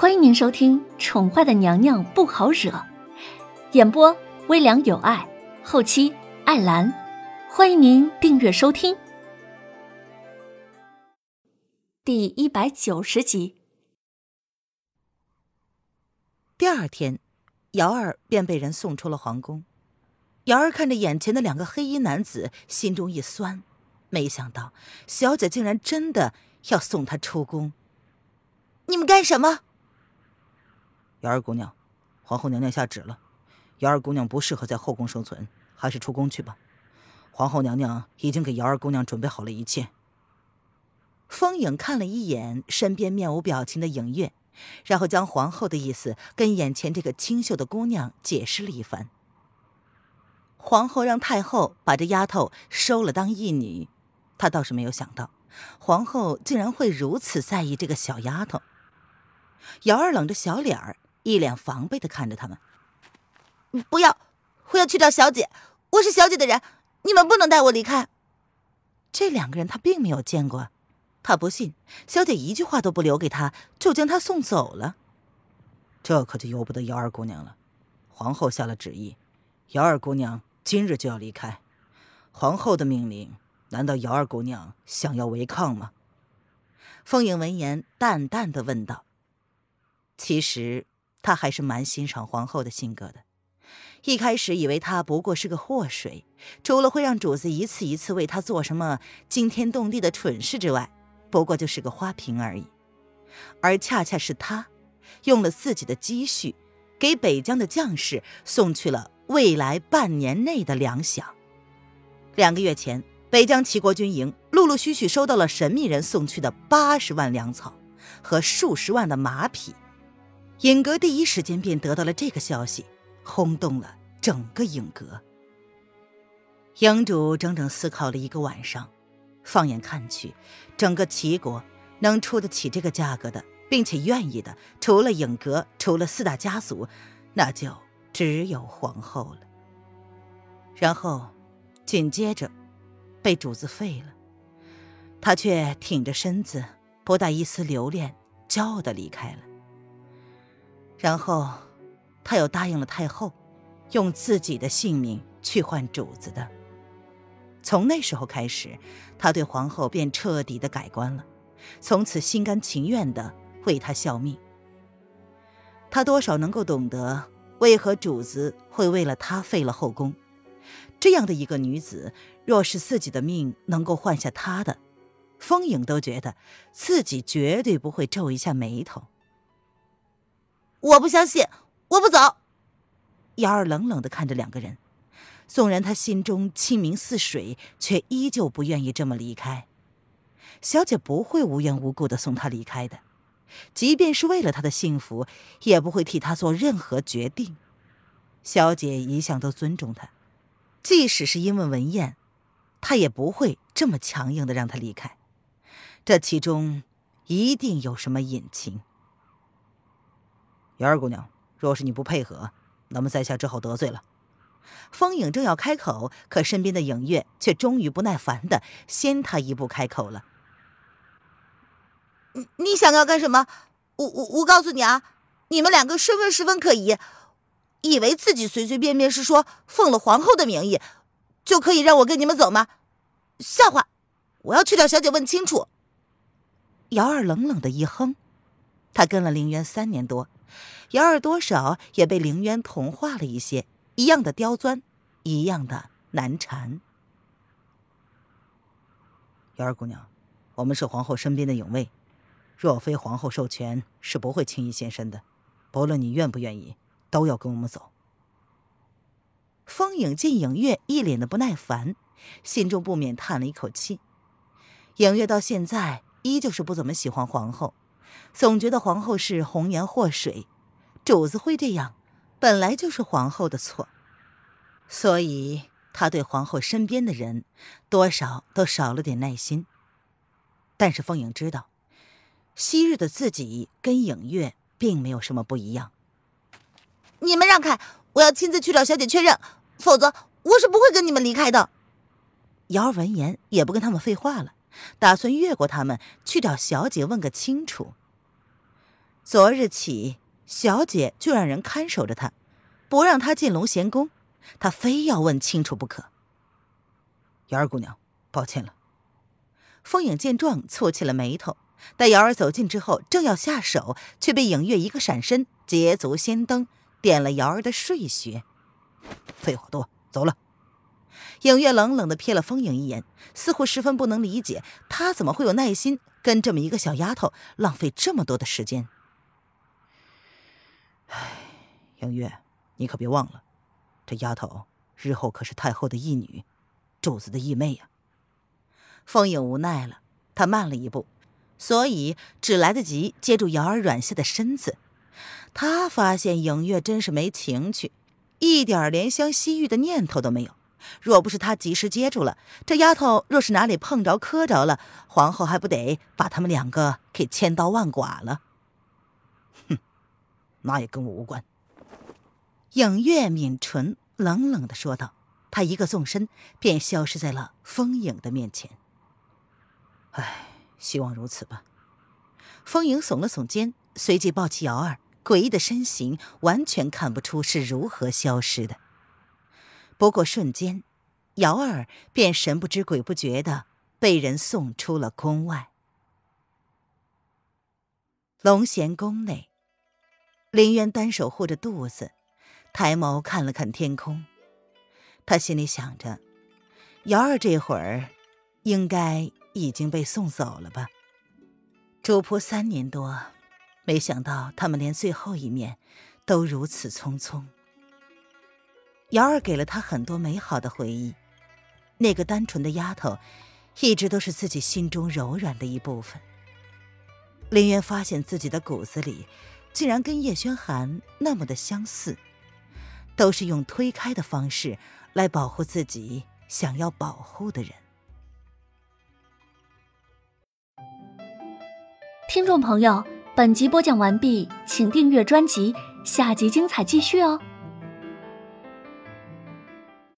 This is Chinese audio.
欢迎您收听《宠坏的娘娘不好惹》，演播微凉有爱，后期艾兰。欢迎您订阅收听。第一百九十集。第二天，瑶儿便被人送出了皇宫。瑶儿看着眼前的两个黑衣男子，心中一酸，没想到小姐竟然真的要送她出宫。你们干什么？瑶儿姑娘，皇后娘娘下旨了，瑶儿姑娘不适合在后宫生存，还是出宫去吧。皇后娘娘已经给瑶儿姑娘准备好了一切。风影看了一眼身边面无表情的影月，然后将皇后的意思跟眼前这个清秀的姑娘解释了一番。皇后让太后把这丫头收了当义女，她倒是没有想到，皇后竟然会如此在意这个小丫头。瑶儿冷着小脸儿，一脸防备的看着他们：“不要，我要去找小姐，我是小姐的人，你们不能带我离开。”这两个人他并没有见过。他不信，小姐一句话都不留给他，就将他送走了。这可就由不得姚二姑娘了。皇后下了旨意，姚二姑娘今日就要离开。皇后的命令，难道姚二姑娘想要违抗吗？凤影闻言，淡淡的问道：“其实他还是蛮欣赏皇后的性格的。一开始以为她不过是个祸水，除了会让主子一次一次为她做什么惊天动地的蠢事之外。”不过就是个花瓶而已，而恰恰是他，用了自己的积蓄，给北疆的将士送去了未来半年内的粮饷。两个月前，北疆齐国军营陆陆续续收到了神秘人送去的八十万粮草和数十万的马匹，影阁第一时间便得到了这个消息，轰动了整个影阁。营主整整思考了一个晚上。放眼看去，整个齐国能出得起这个价格的，并且愿意的，除了影阁，除了四大家族，那就只有皇后了。然后，紧接着，被主子废了，他却挺着身子，不带一丝留恋，骄傲的离开了。然后，他又答应了太后，用自己的性命去换主子的。从那时候开始，他对皇后便彻底的改观了，从此心甘情愿的为她效命。他多少能够懂得，为何主子会为了他废了后宫。这样的一个女子，若是自己的命能够换下她的，风影都觉得自己绝对不会皱一下眉头。我不相信，我不走。瑶儿冷冷的看着两个人。纵然他心中清明似水，却依旧不愿意这么离开。小姐不会无缘无故的送他离开的，即便是为了他的幸福，也不会替他做任何决定。小姐一向都尊重他，即使是因为文燕，她也不会这么强硬的让他离开。这其中一定有什么隐情。瑶儿姑娘，若是你不配合，那么在下只好得罪了。风影正要开口，可身边的影月却终于不耐烦的先他一步开口了：“你你想要干什么？我我我告诉你啊，你们两个身份十分可疑，以为自己随随便便是说奉了皇后的名义，就可以让我跟你们走吗？笑话！我要去找小姐问清楚。”瑶儿冷冷的一哼，他跟了凌渊三年多，瑶儿多少也被凌渊同化了一些。一样的刁钻，一样的难缠。瑶儿姑娘，我们是皇后身边的影卫，若非皇后授权，是不会轻易现身的。不论你愿不愿意，都要跟我们走。风影见影月一脸的不耐烦，心中不免叹了一口气。影月到现在依旧是不怎么喜欢皇后，总觉得皇后是红颜祸水，主子会这样。本来就是皇后的错，所以他对皇后身边的人多少都少了点耐心。但是凤影知道，昔日的自己跟影月并没有什么不一样。你们让开，我要亲自去找小姐确认，否则我是不会跟你们离开的。瑶儿闻言也不跟他们废话了，打算越过他们去找小姐问个清楚。昨日起，小姐就让人看守着他，不让他进龙贤宫，他非要问清楚不可。瑶儿姑娘，抱歉了。风影见状，蹙起了眉头。待瑶儿走近之后，正要下手，却被影月一个闪身，捷足先登，点了瑶儿的睡穴。废话多，走了。影月冷冷的瞥了风影一眼，似乎十分不能理解，他怎么会有耐心跟这么一个小丫头浪费这么多的时间。唉，杨月，你可别忘了，这丫头日后可是太后的义女，主子的义妹呀。风影无奈了，他慢了一步，所以只来得及接住瑶儿软下的身子。他发现影月真是没情趣，一点怜香惜玉的念头都没有。若不是他及时接住了这丫头，若是哪里碰着磕着了，皇后还不得把他们两个给千刀万剐了？哼那也跟我无关。影月抿唇，冷冷的说道。他一个纵身，便消失在了风影的面前。唉，希望如此吧。风影耸了耸肩，随即抱起瑶儿，诡异的身形完全看不出是如何消失的。不过瞬间，瑶儿便神不知鬼不觉的被人送出了宫外。龙贤宫内。林渊单手护着肚子，抬眸看了看天空。他心里想着，瑶儿这会儿应该已经被送走了吧？主仆三年多，没想到他们连最后一面都如此匆匆。瑶儿给了他很多美好的回忆，那个单纯的丫头，一直都是自己心中柔软的一部分。林渊发现自己的骨子里。竟然跟叶轩寒那么的相似，都是用推开的方式来保护自己想要保护的人。听众朋友，本集播讲完毕，请订阅专辑，下集精彩继续哦。